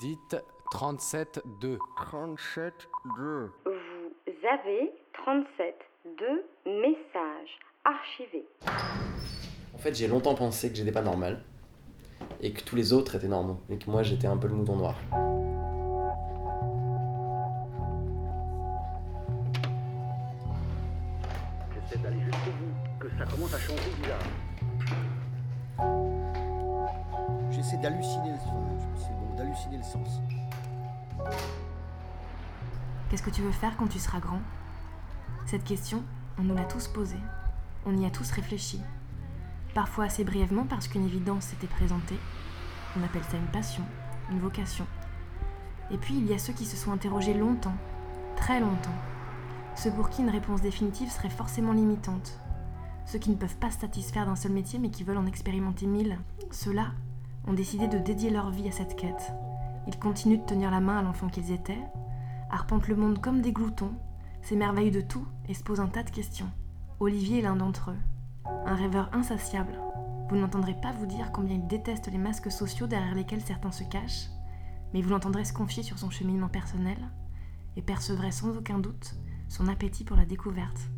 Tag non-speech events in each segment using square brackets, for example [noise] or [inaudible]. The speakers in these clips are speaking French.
Dites 37-2. 37-2. Vous avez 37 deux messages archivés. En fait, j'ai longtemps pensé que j'étais pas normal et que tous les autres étaient normaux et que moi j'étais un peu le mouton noir. Qu'est-ce que tu veux faire quand tu seras grand? Cette question, on nous l'a tous posée. On y a tous réfléchi. Parfois assez brièvement parce qu'une évidence s'était présentée. On appelle ça une passion, une vocation. Et puis il y a ceux qui se sont interrogés longtemps, très longtemps. Ceux pour qui une réponse définitive serait forcément limitante. Ceux qui ne peuvent pas se satisfaire d'un seul métier mais qui veulent en expérimenter mille. Ceux-là ont décidé de dédier leur vie à cette quête. Ils continuent de tenir la main à l'enfant qu'ils étaient, arpentent le monde comme des gloutons, s'émerveillent de tout et se posent un tas de questions. Olivier est l'un d'entre eux, un rêveur insatiable. Vous n'entendrez pas vous dire combien il déteste les masques sociaux derrière lesquels certains se cachent, mais vous l'entendrez se confier sur son cheminement personnel et percevrez sans aucun doute son appétit pour la découverte.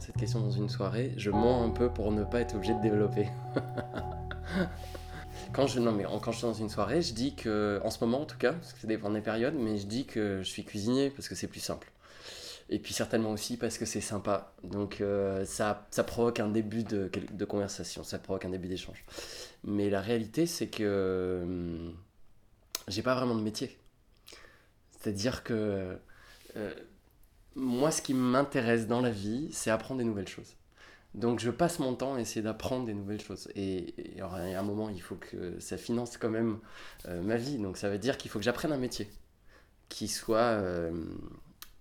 Cette question dans une soirée, je mens un peu pour ne pas être obligé de développer. [laughs] quand je, non, mais quand je suis dans une soirée, je dis que, en ce moment en tout cas, parce que ça dépend des périodes, mais je dis que je suis cuisinier parce que c'est plus simple. Et puis certainement aussi parce que c'est sympa. Donc euh, ça, ça provoque un début de, conversation, ça provoque un début d'échange. Mais la réalité, c'est que hum, j'ai pas vraiment de métier. C'est-à-dire que euh, moi, ce qui m'intéresse dans la vie, c'est apprendre des nouvelles choses. Donc je passe mon temps à essayer d'apprendre des nouvelles choses. Et, a un moment, il faut que ça finance quand même euh, ma vie. Donc ça veut dire qu'il faut que j'apprenne un métier qui soit... euh,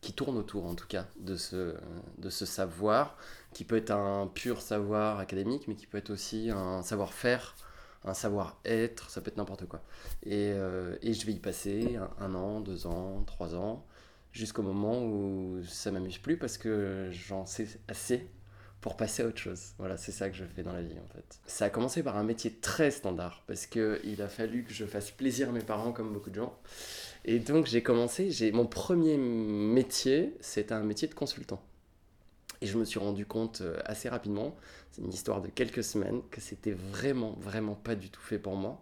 qui tourne autour en tout cas de ce, de ce savoir, qui peut être un pur savoir académique, mais qui peut être aussi un savoir-faire, un savoir-être, ça peut être n'importe quoi. Et, euh, et je vais y passer un an, deux ans, trois ans, jusqu'au moment où ça m'amuse plus parce que j'en sais assez pour passer à autre chose. Voilà, c'est ça que je fais dans la vie en fait. Ça a commencé par un métier très standard parce que il a fallu que je fasse plaisir à mes parents comme beaucoup de gens. Et donc j'ai commencé, j'ai mon premier métier, c'était un métier de consultant. Et je me suis rendu compte euh, assez rapidement, c'est une histoire de quelques semaines, que c'était vraiment, vraiment pas du tout fait pour moi.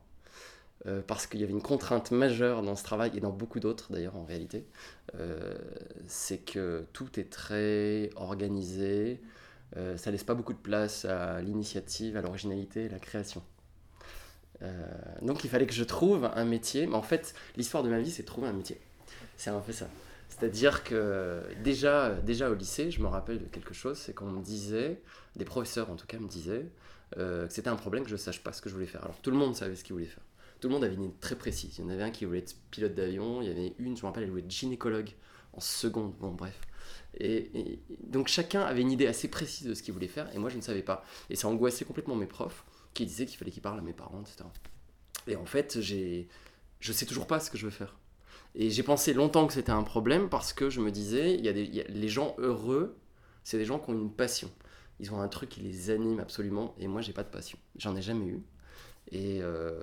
Euh, parce qu'il y avait une contrainte majeure dans ce travail et dans beaucoup d'autres d'ailleurs en réalité. Euh, c'est que tout est très organisé, euh, ça laisse pas beaucoup de place à l'initiative, à l'originalité à la création. Euh, donc il fallait que je trouve un métier. Mais en fait, l'histoire de ma vie, c'est trouver un métier. C'est un peu ça. C'est-à-dire que déjà, déjà au lycée, je me rappelle de quelque chose, c'est qu'on me disait, des professeurs en tout cas me disaient, que c'était un problème que je ne sache pas ce que je voulais faire. Alors tout le monde savait ce qu'il voulait faire. Tout le monde avait une idée très précise. Il y en avait un qui voulait être pilote d'avion, il y avait une, je me rappelle, elle voulait être gynécologue en seconde, bon bref. Et, donc chacun avait une idée assez précise de ce qu'il voulait faire, et moi je ne savais pas. Et ça angoissait complètement mes profs, qui disaient qu'il fallait qu'ils parlent à mes parents, etc. Et en fait, j'ai, je sais toujours pas ce que je veux faire. Et j'ai pensé longtemps que c'était un problème parce que je me disais, il y a des, les gens heureux, c'est des gens qui ont une passion. Ils ont un truc qui les anime absolument, et moi j'ai pas de passion. J'en ai jamais eu. Et, euh,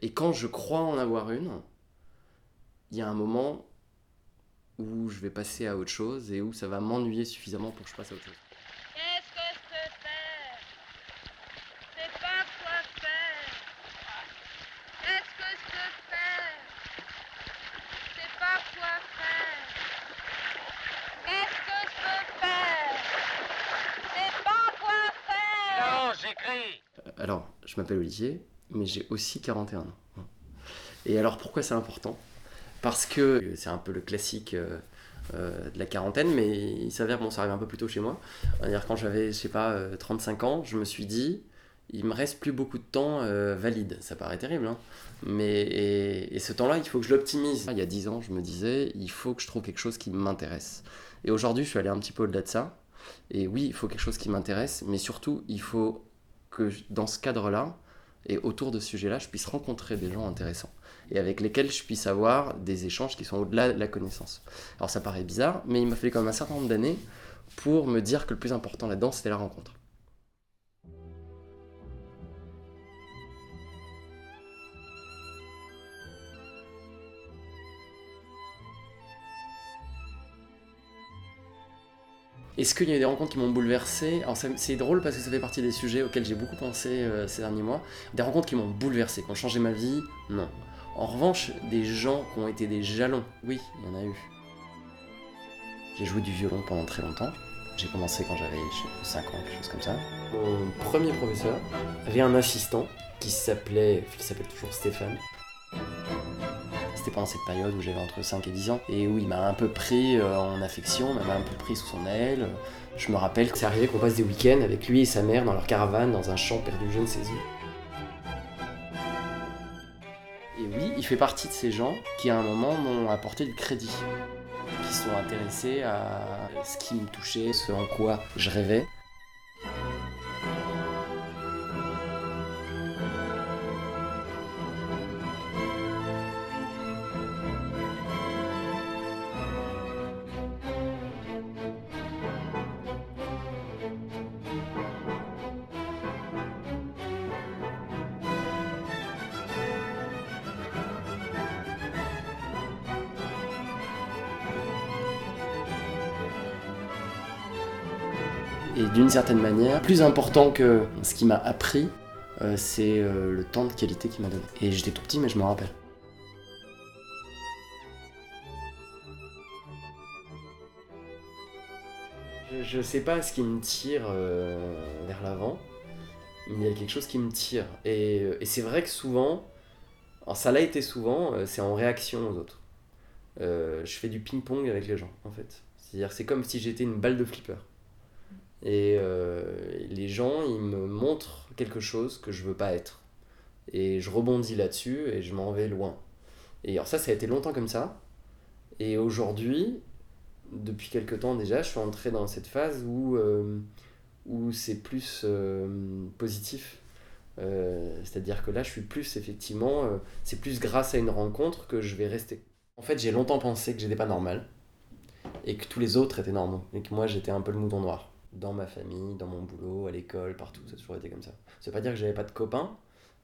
et quand je crois en avoir une, il y a un moment où je vais passer à autre chose et où ça va m'ennuyer suffisamment pour que je passe à autre chose. Qu'est-ce que je peux faire? C'est pas quoi faire. Qu'est-ce que je peux faire? C'est pas quoi faire. Qu'est-ce que je peux faire? C'est pas quoi faire. Non, j'écris Alors, je m'appelle Olivier, mais j'ai aussi 41 ans. Et alors, pourquoi c'est important? Parce que c'est un peu le classique euh, euh, de la quarantaine, mais il s'avère, bon, ça arrive un peu plus tôt chez moi. C'est-à-dire, quand j'avais, je sais pas, euh, 35 ans, je me suis dit, il me reste plus beaucoup de temps euh, valide. Ça paraît terrible, hein mais et, ce temps-là, il faut que je l'optimise. Il y a 10 ans, je me disais, il faut que je trouve quelque chose qui m'intéresse. Et aujourd'hui, je suis allé un petit peu au-delà de ça. Et oui, il faut quelque chose qui m'intéresse, mais surtout, il faut que dans ce cadre-là, et autour de ce sujet-là, je puisse rencontrer des gens intéressants et avec lesquels je puisse avoir des échanges qui sont au-delà de la connaissance. Alors ça paraît bizarre, mais il m'a fallu quand même un certain nombre d'années pour me dire que le plus important là-dedans, c'était la rencontre. Est-ce qu'il y a eu des rencontres qui m'ont bouleversé? Alors c'est drôle parce que ça fait partie des sujets auxquels j'ai beaucoup pensé euh, ces derniers mois. Des rencontres qui m'ont bouleversé, qui ont changé ma vie, non. En revanche, des gens qui ont été des jalons, oui, il y en a eu. J'ai joué du violon pendant très longtemps. J'ai commencé quand j'avais je sais pas, 5 ans, quelque chose comme ça. Mon premier professeur avait un assistant qui s'appelait, qui s'appelle toujours Stéphane. C'était pendant cette période où j'avais entre 5 et 10 ans et où il m'a un peu pris euh, en affection, m'a un peu pris sous son aile. Je me rappelle que c'est arrivé qu'on passe des week-ends avec lui et sa mère dans leur caravane dans un champ perdu je ne sais où. Et oui, il fait partie de ces gens qui à un moment m'ont apporté du crédit, qui sont intéressés à ce qui me touchait, ce en quoi je rêvais. Et d'une certaine manière, plus important que ce qui m'a appris, euh, c'est euh, le temps de qualité qu'il m'a donné. Et j'étais tout petit, mais je me rappelle. Je, je sais pas ce qui me tire euh, vers l'avant, mais il y a quelque chose qui me tire. Et, c'est vrai que souvent, ça l'a été souvent, c'est en réaction aux autres. Je fais du ping-pong avec les gens, en fait. C'est-à-dire, c'est comme si j'étais une balle de flipper. Et euh, les gens, ils me montrent quelque chose que je veux pas être. Et je rebondis là-dessus et je m'en vais loin. Et alors ça, ça a été longtemps comme ça. Et aujourd'hui, depuis quelque temps déjà, je suis entré dans cette phase où, euh, où c'est plus euh, positif. C'est-à-dire que là, je suis plus effectivement, c'est plus grâce à une rencontre que je vais rester. En fait, j'ai longtemps pensé que j'étais pas normal et que tous les autres étaient normaux et que moi j'étais un peu le mouton noir dans ma famille, dans mon boulot, à l'école, partout, ça a toujours été comme ça. Ça veut pas dire que j'avais pas de copains,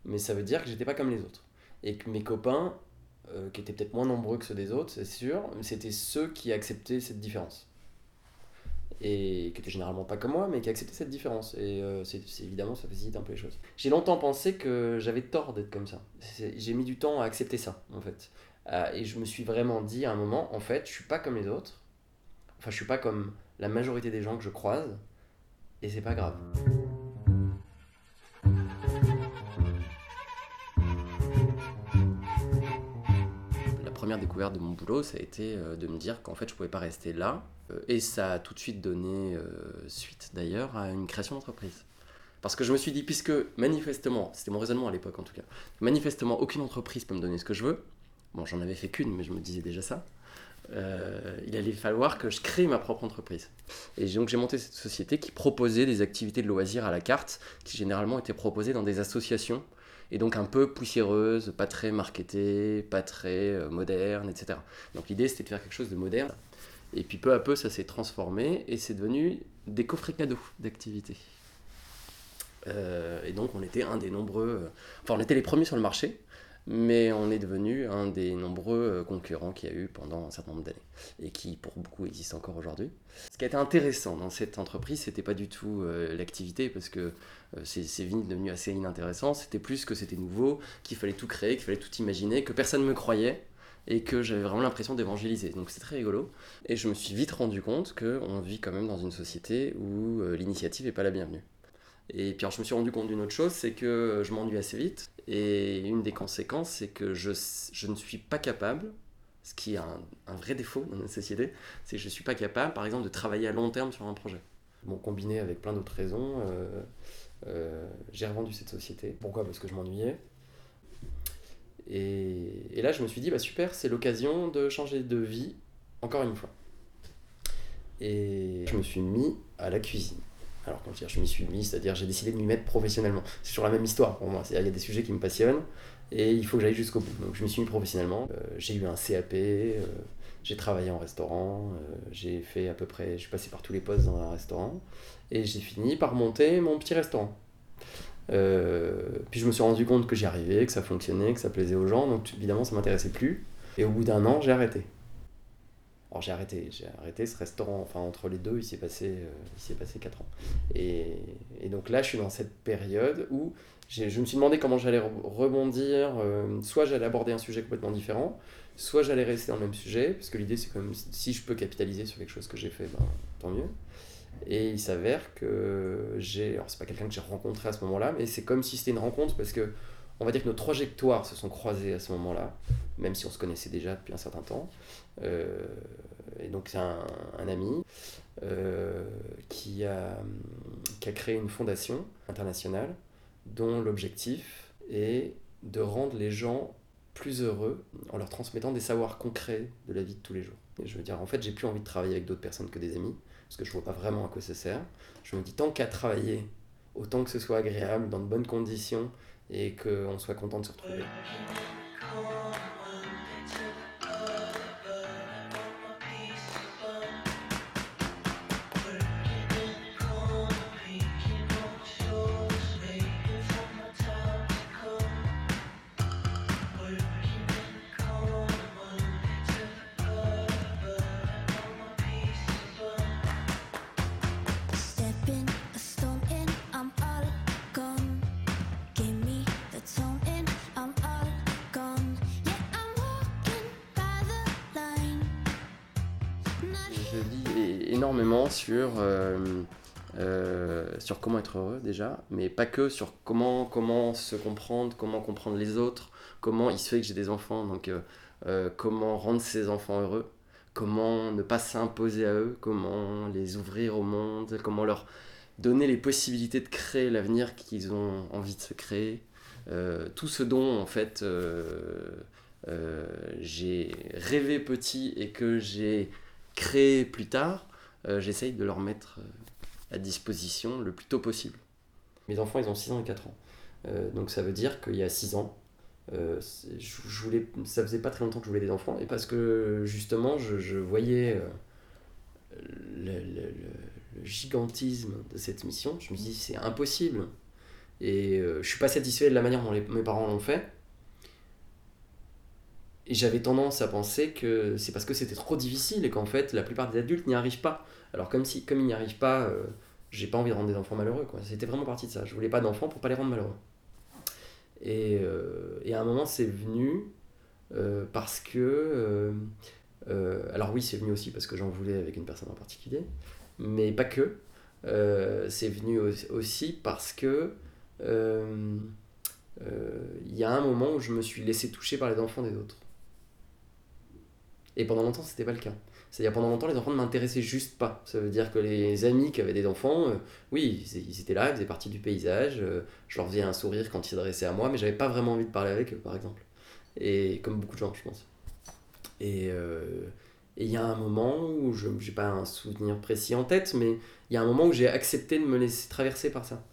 mais ça veut dire que j'étais pas comme les autres. Et que mes copains, euh, qui étaient peut-être moins nombreux que ceux des autres, c'est sûr, c'était ceux qui acceptaient cette différence. Et qui étaient généralement pas comme moi, mais qui acceptaient cette différence. Et euh, c'est évidemment, ça facilite un peu les choses. J'ai longtemps pensé que j'avais tort d'être comme ça. J'ai mis du temps à accepter ça, en fait. Euh, et je me suis vraiment dit à un moment, en fait, je suis pas comme les autres. Enfin, je suis pas comme la majorité des gens que je croise. Et c'est pas grave. La première découverte de mon boulot, ça a été euh, de me dire qu'en fait, je pouvais pas rester là. Euh, Et ça a tout de suite donné euh, suite d'ailleurs à une création d'entreprise. Parce que je me suis dit, puisque manifestement, c'était mon raisonnement à l'époque en tout cas, manifestement aucune entreprise peut me donner ce que je veux. Bon, j'en avais fait qu'une, mais je me disais déjà ça. Euh, il allait falloir que je crée ma propre entreprise. Et donc j'ai monté cette société qui proposait des activités de loisirs à la carte, qui généralement étaient proposées dans des associations, et donc un peu poussiéreuses, pas très marketées, pas très euh, modernes, etc. Donc l'idée c'était de faire quelque chose de moderne. Et puis peu à peu ça s'est transformé, et c'est devenu des coffrets cadeaux d'activités. Euh, et donc on était un des nombreux, enfin on était les premiers sur le marché, mais on est devenu un des nombreux euh, concurrents qu'il y a eu pendant un certain nombre d'années et qui pour beaucoup existe encore aujourd'hui. Ce qui a été intéressant dans cette entreprise, c'était pas du tout euh, l'activité parce que euh, c'est vite devenu assez inintéressant, c'était plus que c'était nouveau, qu'il fallait tout créer, qu'il fallait tout imaginer, que personne ne me croyait et que j'avais vraiment l'impression d'évangéliser. Donc c'est très rigolo. Et je me suis vite rendu compte qu'on vit quand même dans une société où euh, l'initiative n'est pas la bienvenue. Et puis je me suis rendu compte d'une autre chose, c'est que je m'ennuie assez vite. Et une des conséquences, c'est que je, je ne suis pas capable, ce qui est un, un vrai défaut dans notre société, c'est que je ne suis pas capable, par exemple, de travailler à long terme sur un projet. Bon, combiné avec plein d'autres raisons, euh, euh, j'ai revendu cette société. Pourquoi? Parce que je m'ennuyais. Et, et là, je me suis dit, bah super, c'est l'occasion de changer de vie, encore une fois. Et je me suis mis à la cuisine. Alors quand je, je m'y suis mis, c'est-à-dire j'ai décidé de m'y mettre professionnellement. C'est toujours la même histoire pour moi. C'est-à-dire, Il y a des sujets qui me passionnent et il faut que j'aille jusqu'au bout. Donc je m'y suis mis professionnellement. Euh, j'ai eu un CAP, euh, j'ai travaillé en restaurant, euh, j'ai fait à peu près, je suis passé par tous les postes dans un restaurant et j'ai fini par monter mon petit restaurant. Puis je me suis rendu compte que j'y arrivais, que ça fonctionnait, que ça plaisait aux gens, donc évidemment ça m'intéressait plus. Et au bout d'un an, j'ai arrêté. Alors j'ai arrêté, j'ai arrêté ce restaurant, enfin entre les deux, il s'est passé, euh, il s'est passé 4 ans. Et, donc là, je suis dans cette période où je me suis demandé comment j'allais re- rebondir. euh, soit j'allais aborder un sujet complètement différent, soit j'allais rester dans le même sujet, parce que l'idée c'est quand même si je peux capitaliser sur quelque chose que j'ai fait, ben, tant mieux. Et il s'avère que j'ai, alors c'est pas quelqu'un que j'ai rencontré à ce moment-là, mais c'est comme si c'était une rencontre parce que on va dire que nos trajectoires se sont croisées à ce moment-là, même si on se connaissait déjà depuis un certain temps. Euh, et donc c'est un, ami euh, qui, a, qui a créé une fondation internationale dont l'objectif est de rendre les gens plus heureux en leur transmettant des savoirs concrets de la vie de tous les jours. Et je veux dire, en fait, j'ai plus envie de travailler avec d'autres personnes que des amis, parce que je vois pas vraiment à quoi ça sert. Je me dis, tant qu'à travailler, autant que ce soit agréable, dans de bonnes conditions, et qu'on soit content de se retrouver. Énormément sur, euh, euh, sur comment être heureux déjà, mais pas que sur comment, comment se comprendre, comment comprendre les autres, comment il se fait que j'ai des enfants, donc euh, comment rendre ces enfants heureux, comment ne pas s'imposer à eux, comment les ouvrir au monde, comment leur donner les possibilités de créer l'avenir qu'ils ont envie de se créer. Tout ce dont en fait j'ai rêvé petit et que j'ai créé plus tard, j'essaye de leur mettre euh, à disposition le plus tôt possible. Mes enfants, ils ont 6 ans et 4 ans. Euh, donc ça veut dire qu'il y a 6 ans, euh, je, voulais, ça faisait pas très longtemps que je voulais des enfants, et parce que justement, je, je voyais euh, le, le- le- gigantisme de cette mission, je me dis c'est impossible. Et euh, je suis pas satisfait de la manière dont mes parents l'ont fait. Et j'avais tendance à penser que c'est parce que c'était trop difficile et qu'en fait la plupart des adultes n'y arrivent pas. Alors comme si comme ils n'y arrivent pas, euh, j'ai pas envie de rendre des enfants malheureux. C'était vraiment parti de ça. Je voulais pas d'enfants pour pas les rendre malheureux. Et, euh, et à un moment c'est venu euh, parce que... euh, alors oui c'est venu aussi parce que j'en voulais avec une personne en particulier, mais pas que. C'est venu au- aussi parce que il y a un moment où je me suis laissé toucher par les enfants des autres. Et pendant longtemps, c'était pas le cas. C'est-à-dire pendant longtemps, les enfants ne m'intéressaient juste pas. Ça veut dire que les amis qui avaient des enfants, euh, oui, ils, étaient là, ils faisaient partie du paysage. euh, je leur faisais un sourire quand ils s'adressaient à moi, mais j'avais pas vraiment envie de parler avec eux, par exemple. Et comme beaucoup de gens, je pense. Et euh, il y a un moment où je n'ai pas un souvenir précis en tête, mais il y a un moment où j'ai accepté de me laisser traverser par ça.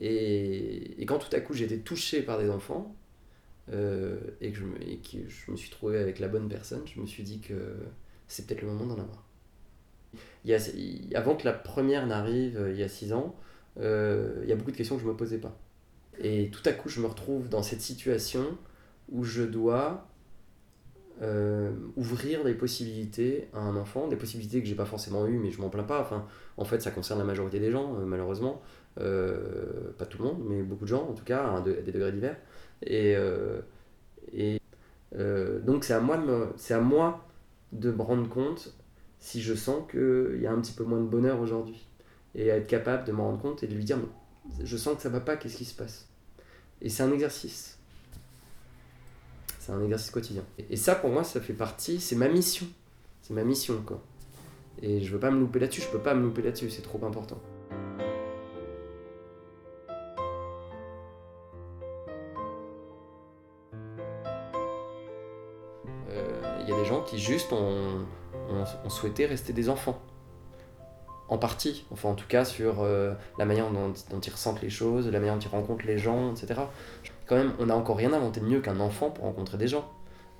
Et, et quand tout à coup été touché par des enfants, euh, et que, je me, suis trouvé avec la bonne personne, je me suis dit que c'est peut-être le moment d'en avoir. Il y a, avant que la première n'arrive, euh, il y a six ans, euh, il y a beaucoup de questions que je ne me posais pas. Et tout à coup, je me retrouve dans cette situation où je dois ouvrir des possibilités à un enfant, des possibilités que j'ai pas forcément eues, mais je m'en plains pas. Enfin, en fait, ça concerne la majorité des gens, malheureusement. Pas tout le monde, mais beaucoup de gens, en tout cas, à des degrés divers. Et, euh, euh, donc, c'est à, moi de me- me rendre compte si je sens qu'il y a un petit peu moins de bonheur aujourd'hui. Et être capable de m'en rendre compte et de lui dire Mais Je sens que ça va pas, qu'est-ce qui se passe? Et c'est un exercice. C'est un exercice quotidien. Et- Et ça, pour moi, ça fait partie, c'est ma mission. C'est ma mission, quoi. Et je veux pas me louper là-dessus, je peux pas me louper là-dessus, c'est trop important. Qui juste ont, souhaité rester des enfants. en partie, enfin en tout cas sur euh, la manière dont, dont ils ressentent les choses, la manière dont ils rencontrent les gens, etc. Quand même, on n'a encore rien inventé de mieux qu'un enfant pour rencontrer des gens.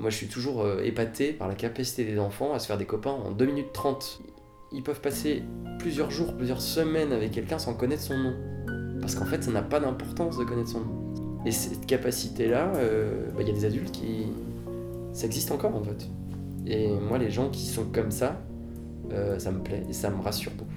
Moi, je suis toujours euh, épaté par la capacité des enfants à se faire des copains en 2 minutes 30. Ils peuvent passer plusieurs jours, plusieurs semaines avec quelqu'un sans connaître son nom. Parce qu'en fait, ça n'a pas d'importance de connaître son nom. Et cette capacité-là, euh, bah, il y a des adultes qui... Ça existe encore en fait. Et moi, les gens qui sont comme ça, euh, ça me plaît et ça me rassure beaucoup.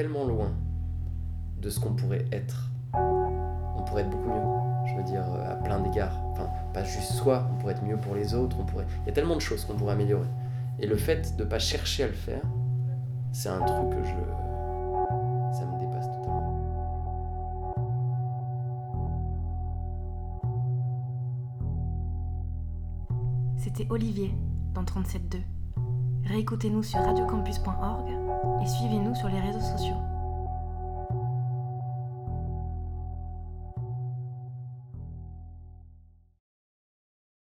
Tellement loin de ce qu'on pourrait être. On pourrait être beaucoup mieux. Je veux dire, euh, à plein d'égards. Enfin, pas juste soi, on pourrait être mieux pour les autres. On pourrait... Il y a tellement de choses qu'on pourrait améliorer. Et le fait de pas chercher à le faire, c'est un truc que je. Ça me dépasse totalement. C'était Olivier dans 37.2. Réécoutez-nous sur radiocampus.org et suivez-nous sur les réseaux sociaux.